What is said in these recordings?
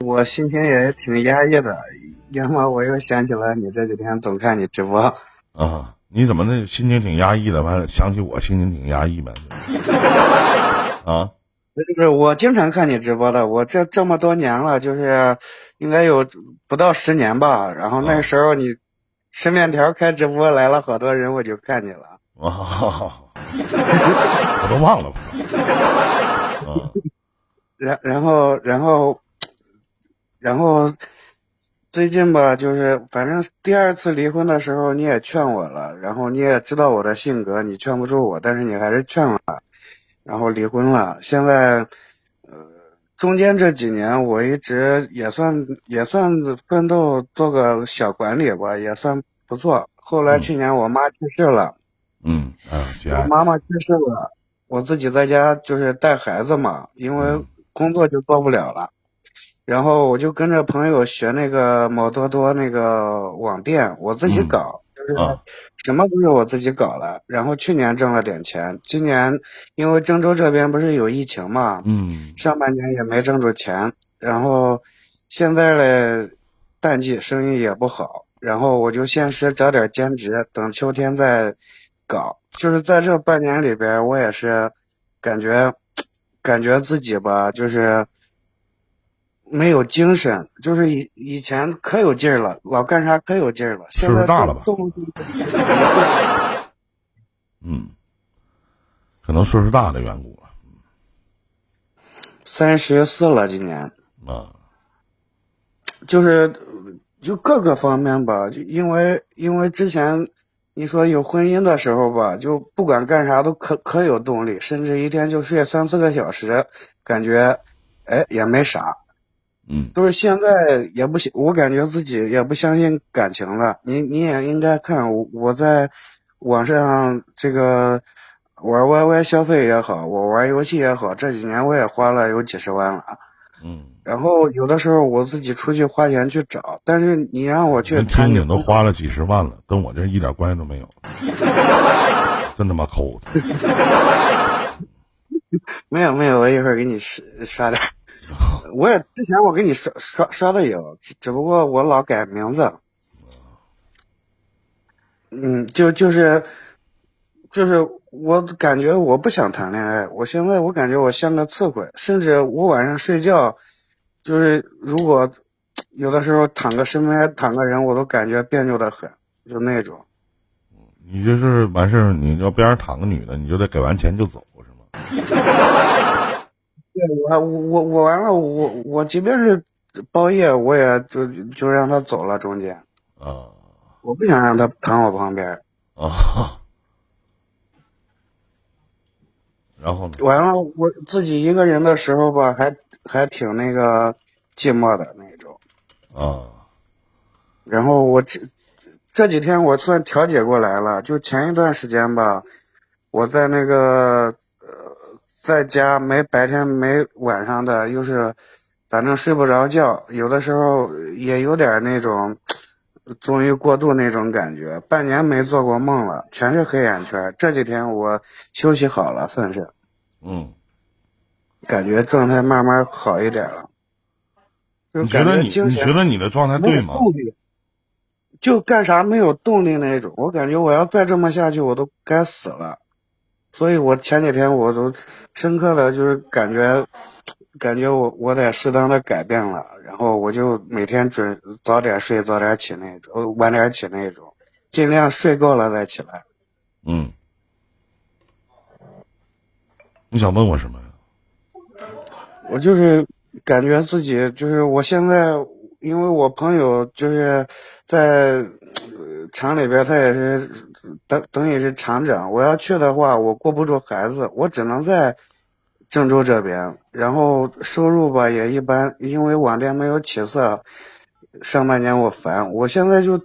我心情也挺压抑的，要么我又想起了你这几天总看你直播。啊，你怎么那心情挺压抑的？完了想起我心情挺压抑呗？啊，就是我经常看你直播的，我这这么多年了，就是应该有不到十年吧。然后那时候你吃面条开直播来了好多人，我就看你了。啊，我都忘了。啊，然然后然后然后最近吧，就是反正第二次离婚的时候你也劝我了，然后你也知道我的性格，你劝不住我，但是你还是劝了，然后离婚了。现在呃中间这几年我一直也算也算奋斗做个小管理吧，也算不错。后来去年我妈去世了。嗯嗯，我妈妈去世了，我自己在家就是带孩子嘛，因为工作就做不了了，然后我就跟着朋友学那个某多多那个网店，我自己搞，就是什么都是我自己搞了。然后去年挣了点钱，今年因为郑州这边不是有疫情嘛，嗯，上半年也没挣着钱，然后现在嘞淡季生意也不好，然后我就先是找点兼职，等秋天再。搞就是在这半年里边，我也是感觉感觉自己吧，就是没有精神，就是以以前可有劲儿了，老干啥可有劲儿了。岁数大了吧？嗯，可能岁数大的缘故了。三十四了，今年。啊。就是就各个方面吧，就因为因为之前。你说有婚姻的时候吧，就不管干啥都可可有动力，甚至一天就睡三四个小时，感觉，哎也没啥，嗯，都是现在也不行，我感觉自己也不相信感情了。你你也应该看我我在网上这个玩 YY 消费也好，我玩游戏也好，这几年我也花了有几十万了。嗯，然后有的时候我自己出去花钱去找，但是你让我去，天津都花了几十万了，跟我这一点关系都没有，真他妈抠。没有没有，我一会儿给你刷刷点。我也之前我给你刷刷刷的有，只不过我老改名字。嗯，就就是就是。我感觉我不想谈恋爱，我现在我感觉我像个刺猬，甚至我晚上睡觉，就是如果有的时候躺个身边躺个人，我都感觉别扭的很，就那种。你就是完事儿，你要边上躺个女的，你就得给完钱就走，是吗？对我我我完了，我我即便是包夜，我也就就让他走了中间。啊。我不想让他躺我旁边。啊。然后完了，我自己一个人的时候吧，还还挺那个寂寞的那种。啊。然后我这这几天我算调节过来了，就前一段时间吧，我在那个呃在家没白天没晚上的，又是反正睡不着觉，有的时候也有点那种终于过度那种感觉，半年没做过梦了，全是黑眼圈。这几天我休息好了，算是。嗯，感觉状态慢慢好一点了。你觉得你你觉得你的状态对吗？就干啥没有动力那种，我感觉我要再这么下去，我都该死了。所以我前几天我都深刻的就是感觉，感觉我我得适当的改变了。然后我就每天准早点睡，早点起那种，晚点起那种，尽量睡够了再起来。嗯。你想问我什么呀？我就是感觉自己就是我现在，因为我朋友就是在厂里边，他也是等等于是厂长。我要去的话，我顾不住孩子，我只能在郑州这边。然后收入吧也一般，因为网店没有起色。上半年我烦，我现在就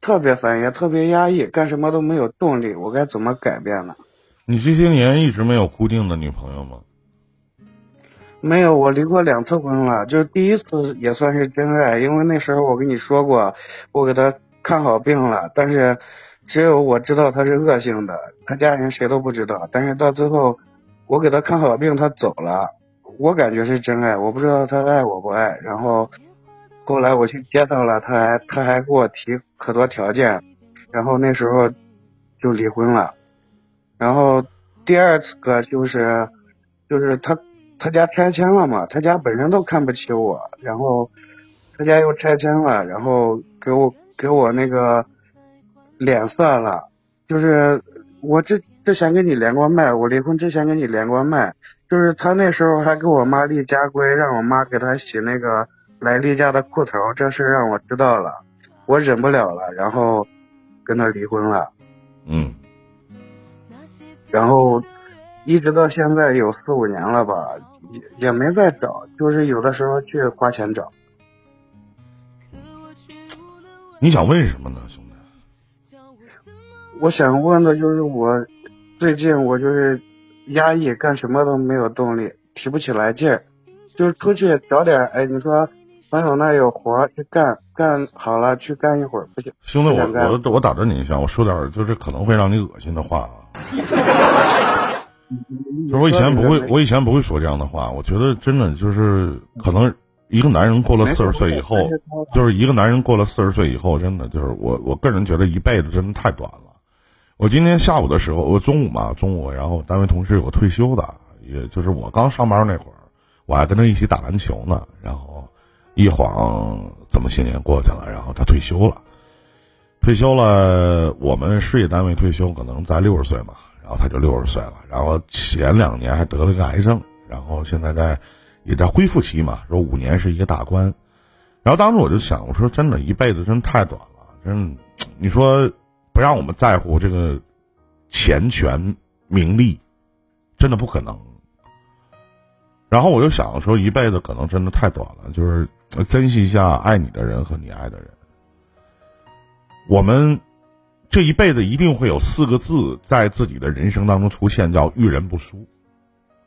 特别烦，也特别压抑，干什么都没有动力。我该怎么改变呢？你这些年一直没有固定的女朋友吗？没有，我离过两次婚了，就是第一次也算是真爱，因为那时候我跟你说过，我给他看好病了，但是只有我知道他是恶性的，他家人谁都不知道。但是到最后，我给他看好病，他走了，我感觉是真爱，我不知道他爱我不爱。然后后来我去接他了，他还他还给我提可多条件，然后那时候就离婚了。然后第二个就是就是他他家拆迁了嘛，他家本身都看不起我，然后他家又拆迁了，然后给我给我那个脸色了，就是我之。之前跟你连过麦，我离婚之前跟你连过麦，就是他那时候还给我妈立家规，让我妈给他洗那个来例假的裤头，这事让我知道了，我忍不了了，然后跟他离婚了。嗯。然后一直到现在有四五年了吧，也也没再找，就是有的时候去花钱找。你想问什么呢，兄弟？我想问的就是我。最近我就是压抑，干什么都没有动力，提不起来劲儿，就是出去找点，哎，你说朋友那有活去干，干好了去干一会儿不行。兄弟，我我我打断你一下，我说点就是可能会让你恶心的话啊。就是我以前不会，我以前不会说这样的话。我觉得真的就是可能一个男人过了四十岁以后，就是一个男人过了四十岁以后，真的就是我我个人觉得一辈子真的太短了。我今天下午的时候，我中午嘛，中午，然后单位同事有个退休的，也就是我刚上班那会儿，我还跟他一起打篮球呢。然后一晃这么些年过去了，然后他退休了，退休了。我们事业单位退休可能在六十岁嘛，然后他就六十岁了。然后前两年还得了个癌症，然后现在在也在恢复期嘛，说五年是一个大关。然后当时我就想，我说真的，一辈子真太短了，真，你说。不让我们在乎这个钱权名利，真的不可能。然后我就想说，一辈子可能真的太短了，就是珍惜一下爱你的人和你爱的人。我们这一辈子一定会有四个字在自己的人生当中出现，叫遇人不淑。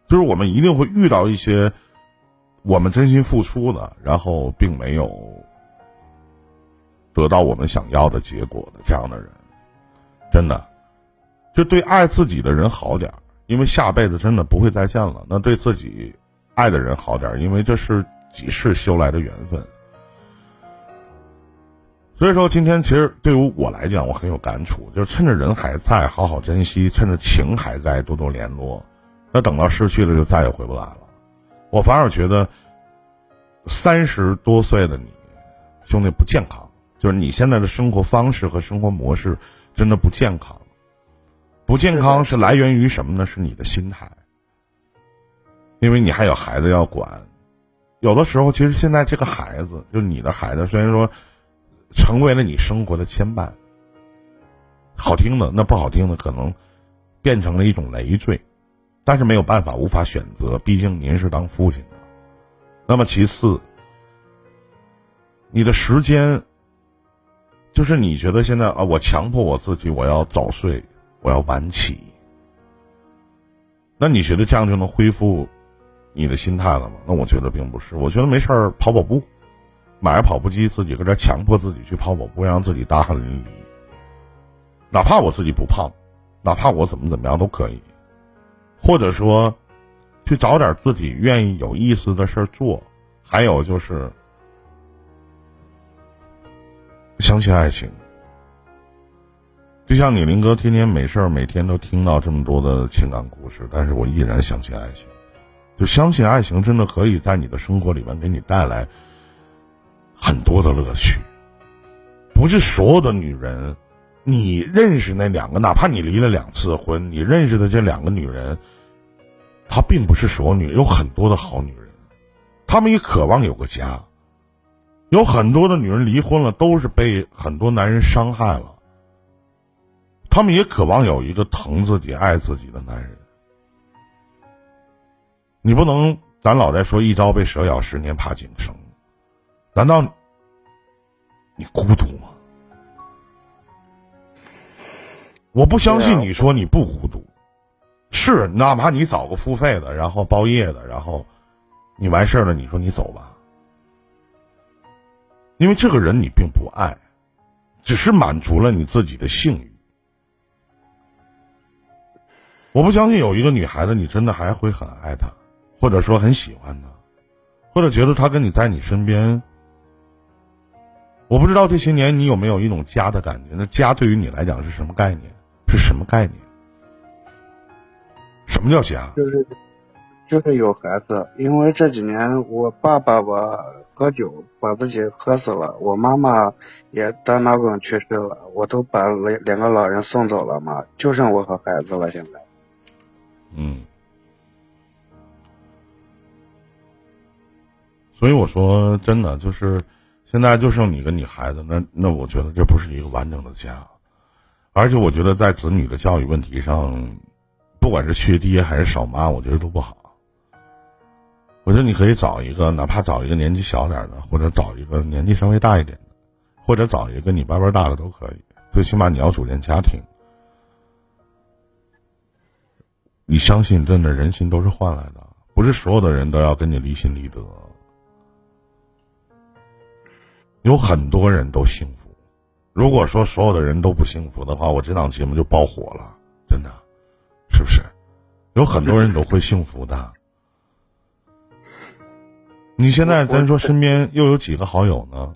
就是我们一定会遇到一些我们真心付出的，然后并没有得到我们想要的结果的这样的人。真的，就对爱自己的人好点儿，因为下辈子真的不会再见了。那对自己爱的人好点儿，因为这是几世修来的缘分。所以说，今天其实对于我来讲，我很有感触，就是趁着人还在，好好珍惜；趁着情还在，多多联络。那等到失去了，就再也回不来了。我反而觉得，三十多岁的你，兄弟不健康，就是你现在的生活方式和生活模式。真的不健康，不健康是来源于什么呢？是你的心态，因为你还有孩子要管，有的时候其实现在这个孩子，就是你的孩子，虽然说成为了你生活的牵绊，好听的那不好听的可能变成了一种累赘，但是没有办法，无法选择，毕竟您是当父亲的。那么其次，你的时间。就是你觉得现在啊，我强迫我自己，我要早睡，我要晚起。那你觉得这样就能恢复你的心态了吗？那我觉得并不是。我觉得没事儿，跑跑步，买个跑步机，自己搁这强迫自己去跑跑步，让自己大汗淋漓。哪怕我自己不胖，哪怕我怎么怎么样都可以。或者说，去找点自己愿意有意思的事儿做。还有就是。相信爱情，就像你林哥天天没事儿，每天都听到这么多的情感故事，但是我依然相信爱情。就相信爱情真的可以在你的生活里面给你带来很多的乐趣。不是所有的女人，你认识那两个，哪怕你离了两次婚，你认识的这两个女人，她并不是所有女，有很多的好女人，她们也渴望有个家。有很多的女人离婚了，都是被很多男人伤害了。他们也渴望有一个疼自己、爱自己的男人。你不能，咱老在说“一朝被蛇咬，十年怕井绳”，难道你孤独吗？我不相信你说你不孤独，是哪怕你找个付费的，然后包夜的，然后你完事儿了，你说你走吧。因为这个人你并不爱，只是满足了你自己的性欲。我不相信有一个女孩子，你真的还会很爱她，或者说很喜欢她，或者觉得她跟你在你身边。我不知道这些年你有没有一种家的感觉？那家对于你来讲是什么概念？是什么概念？什么叫家？就是就是有孩子，因为这几年我爸爸吧喝酒把自己喝死了，我妈妈也单脑梗去世了，我都把两两个老人送走了嘛，就剩我和孩子了。现在，嗯，所以我说真的就是。现在就剩你跟你孩子，那那我觉得这不是一个完整的家，而且我觉得在子女的教育问题上，不管是缺爹还是少妈，我觉得都不好。我觉得你可以找一个，哪怕找一个年纪小点的，或者找一个年纪稍微大一点的，或者找一个你班班大的都可以。最起码你要组建家庭，你相信，真的人心都是换来的，不是所有的人都要跟你离心离德。有很多人都幸福，如果说所有的人都不幸福的话，我这档节目就爆火了，真的，是不是？有很多人都会幸福的。你现在咱说身边又有几个好友呢？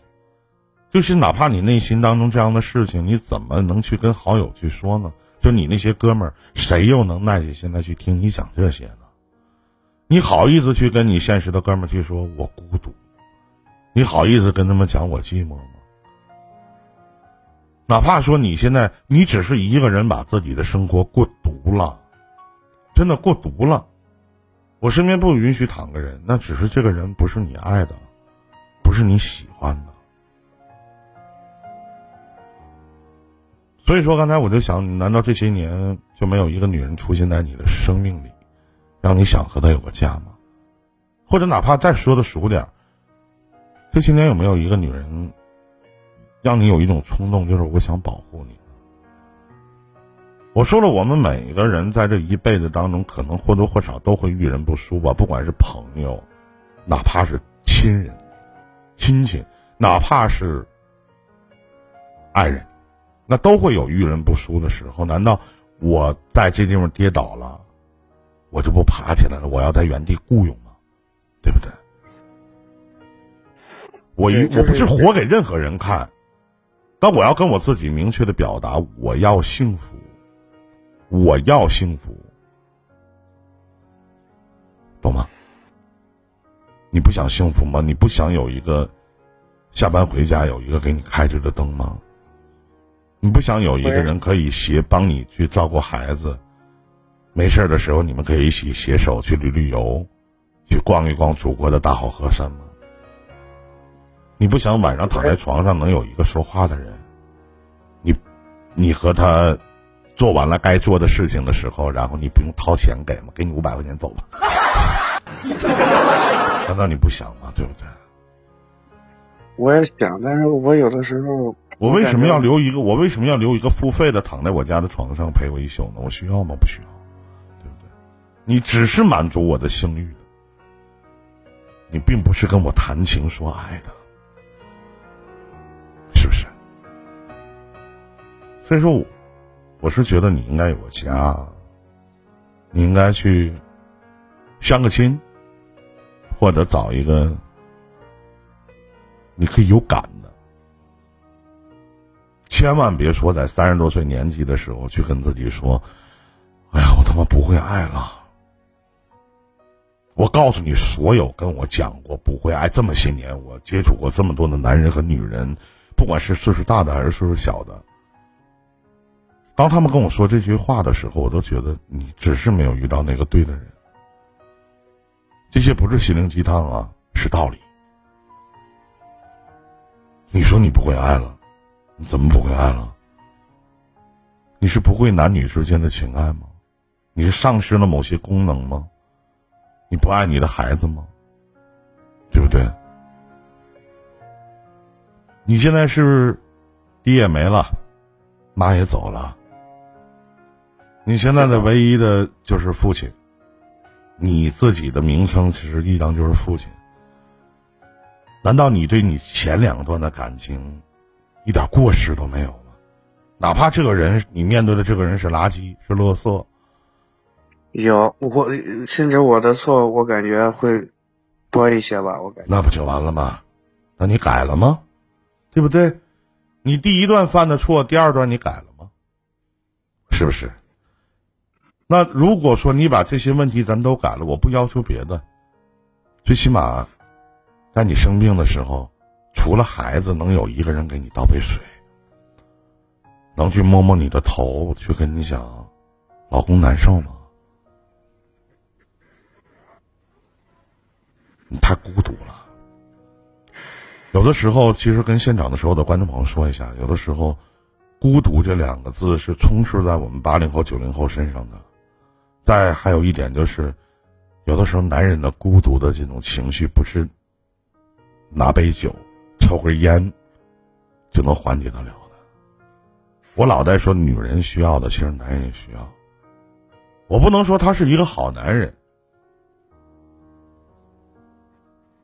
就是哪怕你内心当中这样的事情，你怎么能去跟好友去说呢？就你那些哥们儿，谁又能耐下现在去听你讲这些呢？你好意思去跟你现实的哥们儿去说，我孤独。你好意思跟他们讲我寂寞吗？哪怕说你现在你只是一个人把自己的生活过独了，真的过独了。我身边不允许躺个人，那只是这个人不是你爱的，不是你喜欢的。所以说，刚才我就想，难道这些年就没有一个女人出现在你的生命里，让你想和她有个家吗？或者哪怕再说的熟点。这些年有没有一个女人，让你有一种冲动，就是我想保护你？我说了，我们每个人在这一辈子当中，可能或多或少都会遇人不淑吧，不管是朋友，哪怕是亲人、亲戚，哪怕是爱人，那都会有遇人不淑的时候。难道我在这地方跌倒了，我就不爬起来了？我要在原地雇佣吗？对不对？我一我不是活给任何人看，但我要跟我自己明确的表达，我要幸福，我要幸福，懂吗？你不想幸福吗？你不想有一个下班回家有一个给你开着的灯吗？你不想有一个人可以携帮你去照顾孩子，没事的时候你们可以一起携手去旅旅游，去逛一逛祖国的大好河山吗？你不想晚上躺在床上能有一个说话的人，你，你和他做完了该做的事情的时候，然后你不用掏钱给吗？给你五百块钱走吧。难道你不想吗？对不对？我也想，但是我有的时候，我为什么要留一个？我为什么要留一个付费的躺在我家的床上陪我一宿呢？我需要吗？不需要，对不对？你只是满足我的性欲的，你并不是跟我谈情说爱的。所以说，我是觉得你应该有个家，你应该去相个亲，或者找一个你可以有感的。千万别说在三十多岁年纪的时候去跟自己说：“哎呀，我他妈不会爱了。”我告诉你，所有跟我讲过不会爱这么些年，我接触过这么多的男人和女人。不管是岁数大的还是岁数小的，当他们跟我说这句话的时候，我都觉得你只是没有遇到那个对的人。这些不是心灵鸡汤啊，是道理。你说你不会爱了，你怎么不会爱了？你是不会男女之间的情爱吗？你是丧失了某些功能吗？你不爱你的孩子吗？对不对？你现在是爹也没了，妈也走了，你现在的唯一的就是父亲。你自己的名称其实一当就是父亲。难道你对你前两段的感情一点过失都没有吗？哪怕这个人你面对的这个人是垃圾是垃圾，有我，甚至我的错，我感觉会多一些吧。我感觉那不就完了吗？那你改了吗？对不对？你第一段犯的错，第二段你改了吗？是不是？那如果说你把这些问题咱都改了，我不要求别的，最起码在你生病的时候，除了孩子，能有一个人给你倒杯水，能去摸摸你的头，去跟你讲，老公难受吗？你太孤独了。有的时候，其实跟现场的所有的观众朋友说一下，有的时候，孤独这两个字是充斥在我们八零后、九零后身上的。再还有一点就是，有的时候男人的孤独的这种情绪，不是拿杯酒、抽根烟就能缓解得了的。我老在说，女人需要的，其实男人也需要。我不能说他是一个好男人。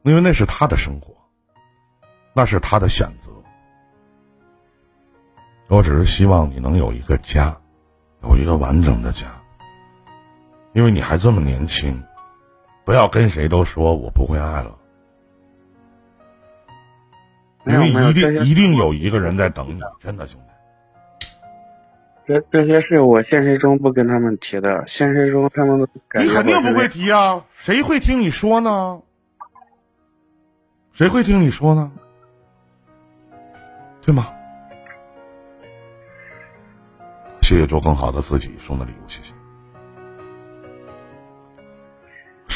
因为那是他的生活，那是他的选择。我只是希望你能有一个家，有一个完整的家。因为你还这么年轻，不要跟谁都说我不会爱了。因为一定一定有一个人在等你，真的兄弟。这这些是我现实中不跟他们提的，现实中他们都你肯定不会提啊，谁会听你说呢？谁会听你说呢？对吗？谢谢做更好的自己送的礼物，谢谢。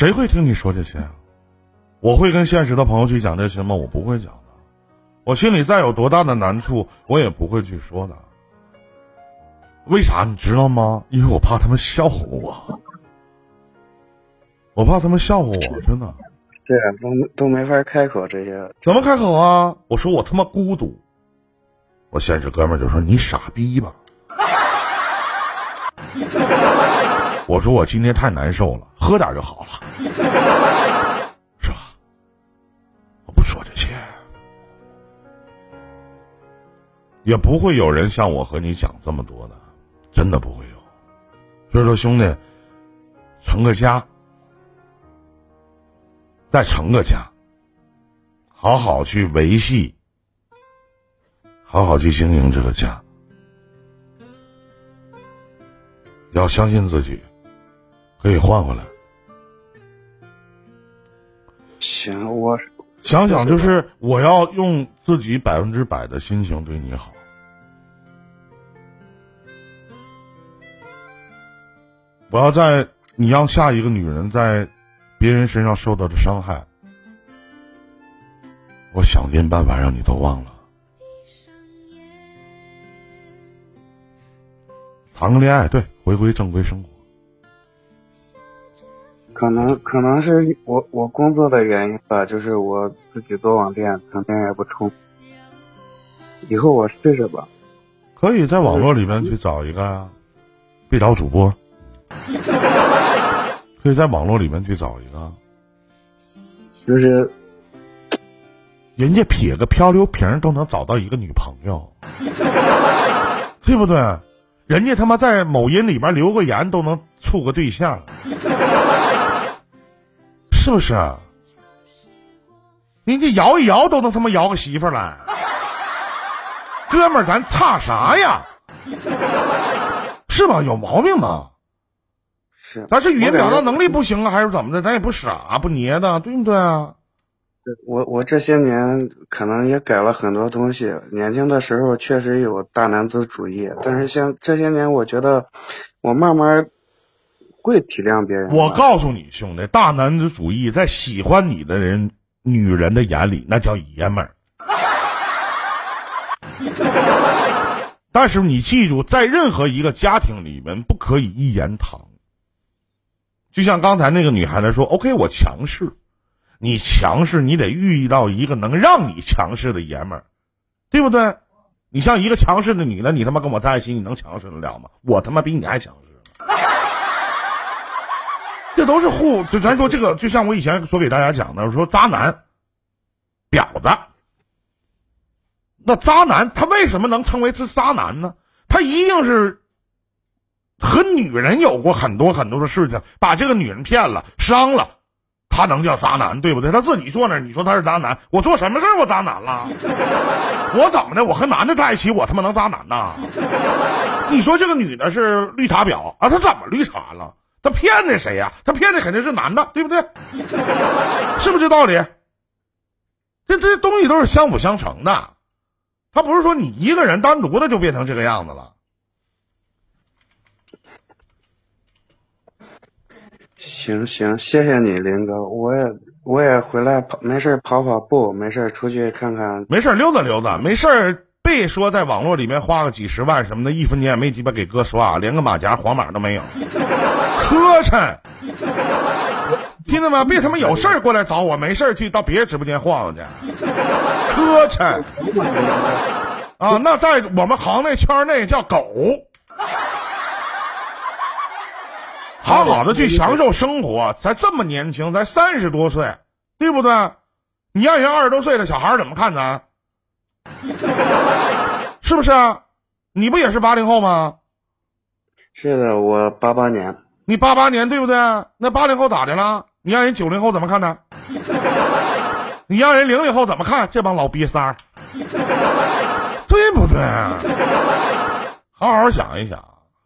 谁会听你说这些？我会跟现实的朋友去讲这些吗？我不会讲的。我心里再有多大的难处，我也不会去说的。为啥你知道吗？因为我怕他们笑话我，我怕他们笑话我，真的。对啊，都都没法开口这些。怎么开口啊？我说我他妈孤独。我现实哥们就说你傻逼吧。我说我今天太难受了，喝点就好了，是吧？我不说这些，也不会有人像我和你讲这么多的，真的不会有。所以说，兄弟，成个家。再成个家，好好去维系，好好去经营这个家，要相信自己，可以换回来。行，我想想，就是我要用自己百分之百的心情对你好，我要在你让下一个女人在。别人身上受到的伤害，我想尽办法让你都忘了。谈个恋爱，对，回归正规生活。可能可能是我我工作的原因吧，就是我自己做网店，成天也不充。以后我试试吧。可以在网络里面去找一个，别找主播。可以在网络里面去找一个，就是人家撇个漂流瓶都能找到一个女朋友，对不对？人家他妈在某音里面留个言都能处个对象，是不是？人家摇一摇都能他妈摇个媳妇儿来，哥们儿，咱差啥呀？是吧？有毛病吗？咱是语言表达能力不行啊，还是怎么的？咱也不傻不捏的，对不对啊？我我这些年可能也改了很多东西。年轻的时候确实有大男子主义，但是像这些年，我觉得我慢慢会体谅别人。我告诉你，兄弟，大男子主义在喜欢你的人、女人的眼里，那叫爷们儿。但是你记住，在任何一个家庭里面，不可以一言堂。就像刚才那个女孩子说：“OK，我强势，你强势，你得遇到一个能让你强势的爷们儿，对不对？你像一个强势的女的，你他妈跟我在一起，你能强势得了吗？我他妈比你还强势，这都是互就咱说这个，就像我以前所给大家讲的，我说渣男、婊子，那渣男他为什么能称为是渣男呢？他一定是和女人有过很多很多的事情，把这个女人骗了、伤了，他能叫渣男对不对？他自己坐那，你说他是渣男？我做什么事我渣男了？我怎么的？我和男的在一起，我他妈能渣男呐？你说这个女的是绿茶婊啊？她怎么绿茶了？她骗的谁呀？他骗的肯定是男的，对不对？是不是这道理？这这东西都是相辅相成的，他不是说你一个人单独的就变成这个样子了。行行，谢谢你，林哥，我也我也回来跑，没事跑跑步，没事出去看看，没事溜达溜达，没事别说在网络里面花个几十万什么的，一分钱也没鸡巴给哥刷，连个马甲黄码都没有，磕碜。听见没？别他妈有事儿过来找我，没事儿去到别人直播间晃晃去，磕碜。啊，那在我们行内圈内叫狗。好好的去享受生活，才这么年轻，才三十多岁，对不对？你让人二十多岁的小孩怎么看咱？是不是啊？你不也是八零后吗？是的，我八八年。你八八年对不对？那八零后咋的了？你让人九零后怎么看呢？你让人零零后怎么看这帮老瘪三儿？对不对？好好想一想，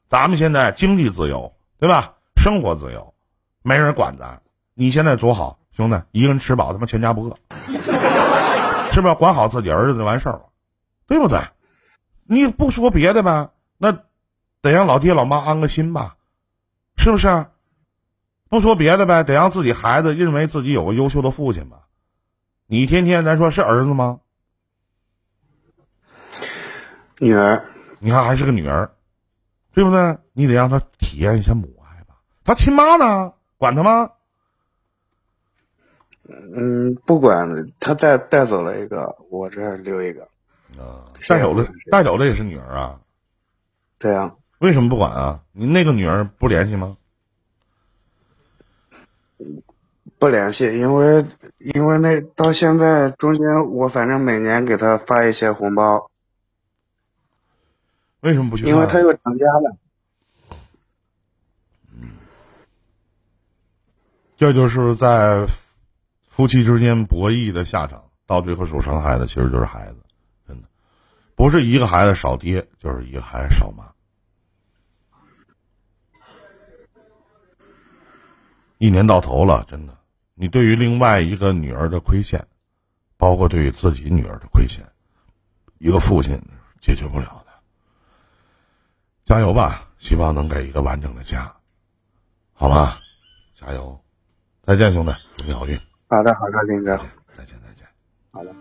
咱们现在经济自由，对吧？生活自由，没人管咱。你现在多好，兄弟，一个人吃饱，他妈全家不饿，是不是？管好自己儿子就完事儿了，对不对？你不说别的吧，那得让老爹老妈安个心吧，是不是？不说别的呗，得让自己孩子认为自己有个优秀的父亲吧。你天天咱说是儿子吗？女儿，你看还是个女儿，对不对？你得让她体验一下母爱吧。她亲妈呢？管她吗？嗯，不管，他带带走了一个，我这留一个。啊，带走的带走的也是女儿啊。对啊。为什么不管啊？你那个女儿不联系吗？不联系，因为因为那到现在中间，我反正每年给她发一些红包。为什么不去？因为她又成家了。嗯，这就是在夫妻之间博弈的下场，到最后受伤害的其实就是孩子，真的，不是一个孩子少爹，就是一个孩子少妈。一年到头了，真的，你对于另外一个女儿的亏欠，包括对于自己女儿的亏欠，一个父亲解决不了的。加油吧，希望能给一个完整的家，好吧？加油！再见，兄弟，祝你好运。好的，好的，林哥。再见，再见。好的。